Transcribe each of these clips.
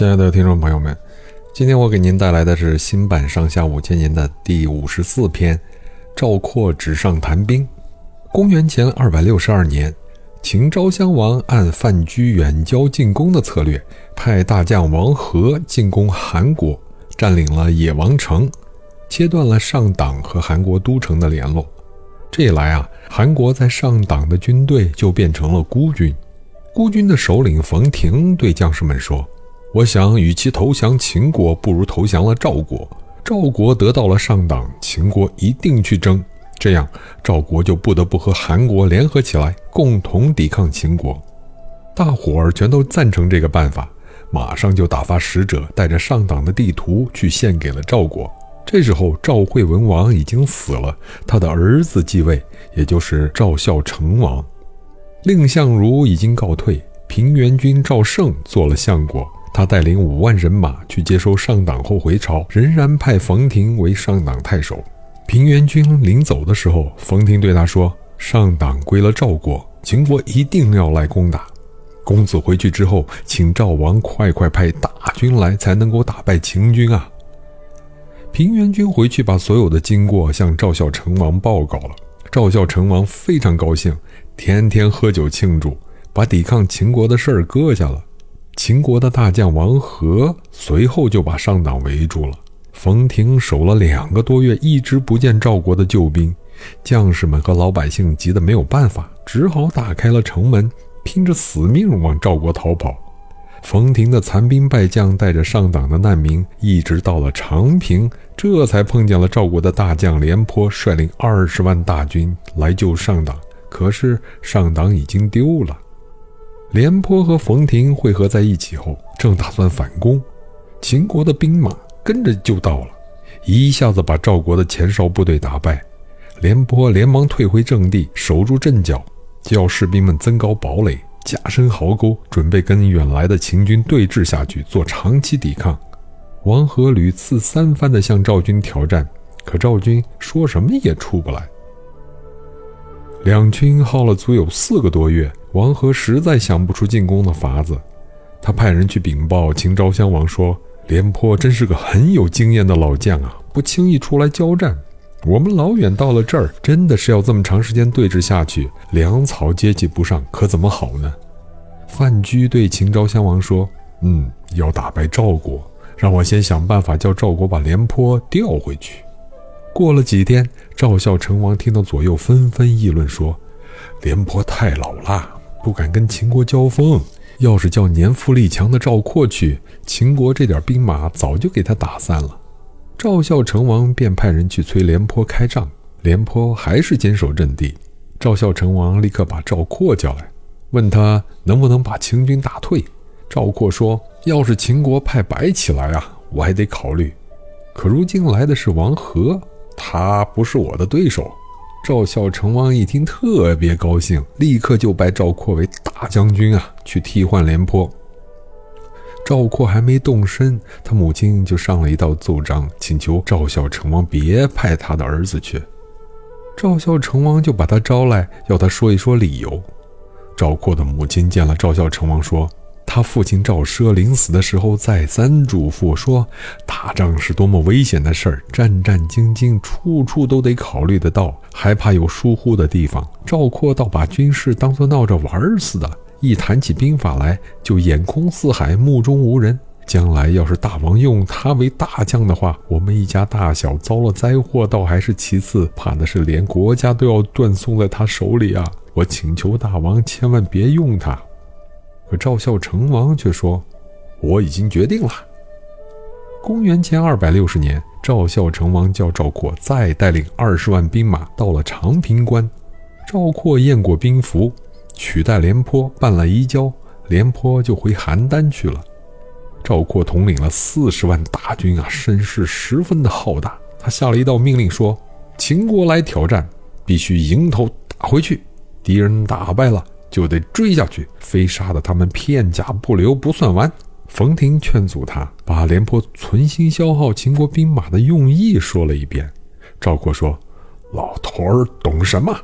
亲爱的听众朋友们，今天我给您带来的是新版《上下五千年》的第五十四篇《赵括纸上谈兵》。公元前二百六十二年，秦昭襄王按范雎远交近攻的策略，派大将王和进攻韩国，占领了野王城，切断了上党和韩国都城的联络。这一来啊，韩国在上党的军队就变成了孤军。孤军的首领冯亭对将士们说：“我想，与其投降秦国，不如投降了赵国。赵国得到了上党，秦国一定去争，这样赵国就不得不和韩国联合起来，共同抵抗秦国。”大伙儿全都赞成这个办法，马上就打发使者带着上党的地图去献给了赵国。这时候，赵惠文王已经死了，他的儿子继位，也就是赵孝成王。蔺相如已经告退，平原君赵胜做了相国。他带领五万人马去接收上党后回朝，仍然派冯亭为上党太守。平原君临走的时候，冯亭对他说：“上党归了赵国，秦国一定要来攻打。公子回去之后，请赵王快快派大军来，才能够打败秦军啊！”平原君回去把所有的经过向赵孝成王报告了。赵孝成王非常高兴。天天喝酒庆祝，把抵抗秦国的事儿搁下了。秦国的大将王和随后就把上党围住了。冯亭守了两个多月，一直不见赵国的救兵，将士们和老百姓急得没有办法，只好打开了城门，拼着死命往赵国逃跑。冯亭的残兵败将带着上党的难民，一直到了长平，这才碰见了赵国的大将廉颇率领二十万大军来救上党。可是上党已经丢了。廉颇和冯亭汇合在一起后，正打算反攻，秦国的兵马跟着就到了，一下子把赵国的前哨部队打败。廉颇连忙退回阵地，守住阵脚，叫士兵们增高堡垒，加深壕沟，准备跟远来的秦军对峙下去，做长期抵抗。王和屡次三番地向赵军挑战，可赵军说什么也出不来。两军耗了足有四个多月，王和实在想不出进攻的法子。他派人去禀报秦昭襄王说：“廉颇真是个很有经验的老将啊，不轻易出来交战。我们老远到了这儿，真的是要这么长时间对峙下去，粮草接济不上，可怎么好呢？”范雎对秦昭襄王说：“嗯，要打败赵国，让我先想办法叫赵国把廉颇调回去。”过了几天，赵孝成王听到左右纷纷议论说：“廉颇太老了，不敢跟秦国交锋。要是叫年富力强的赵括去，秦国这点兵马早就给他打散了。”赵孝成王便派人去催廉颇开仗，廉颇还是坚守阵地。赵孝成王立刻把赵括叫来，问他能不能把秦军打退。赵括说：“要是秦国派白起来啊，我还得考虑。可如今来的是王和。”他不是我的对手。赵孝成王一听特别高兴，立刻就拜赵括为大将军啊，去替换廉颇。赵括还没动身，他母亲就上了一道奏章，请求赵孝成王别派他的儿子去。赵孝成王就把他招来，要他说一说理由。赵括的母亲见了赵孝成王，说。他父亲赵奢临死的时候再三嘱咐说：“打仗是多么危险的事儿，战战兢兢，处处都得考虑得到，还怕有疏忽的地方。”赵括倒把军事当作闹着玩似的，一谈起兵法来就眼空四海，目中无人。将来要是大王用他为大将的话，我们一家大小遭了灾祸，倒还是其次，怕的是连国家都要断送在他手里啊！我请求大王千万别用他。可赵孝成王却说：“我已经决定了。”公元前二百六十年，赵孝成王叫赵括再带领二十万兵马到了长平关。赵括验过兵符，取代廉颇办了移交，廉颇就回邯郸去了。赵括统领了四十万大军啊，声势十分的浩大。他下了一道命令说：“秦国来挑战，必须迎头打回去。敌人打败了。”就得追下去，非杀得他们片甲不留不算完。冯亭劝阻他，把廉颇存心消耗秦国兵马的用意说了一遍。赵括说：“老头儿懂什么？”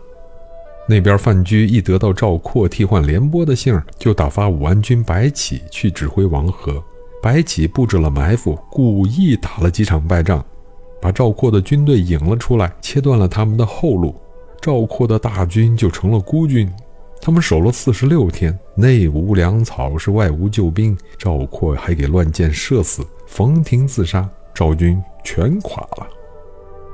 那边范雎一得到赵括替换廉颇的信儿，就打发武安君白起去指挥王和。白起布置了埋伏，故意打了几场败仗，把赵括的军队引了出来，切断了他们的后路。赵括的大军就成了孤军。他们守了四十六天，内无粮草，是外无救兵。赵括还给乱箭射死，冯亭自杀，赵军全垮了。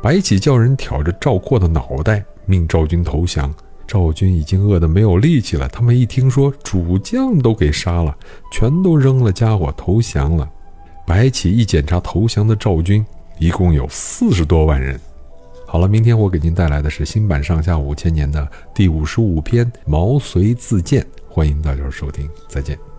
白起叫人挑着赵括的脑袋，命赵军投降。赵军已经饿得没有力气了，他们一听说主将都给杀了，全都扔了家伙投降了。白起一检查投降的赵军，一共有四十多万人。好了，明天我给您带来的是新版《上下五千年》的第五十五篇《毛遂自荐》，欢迎大家收听，再见。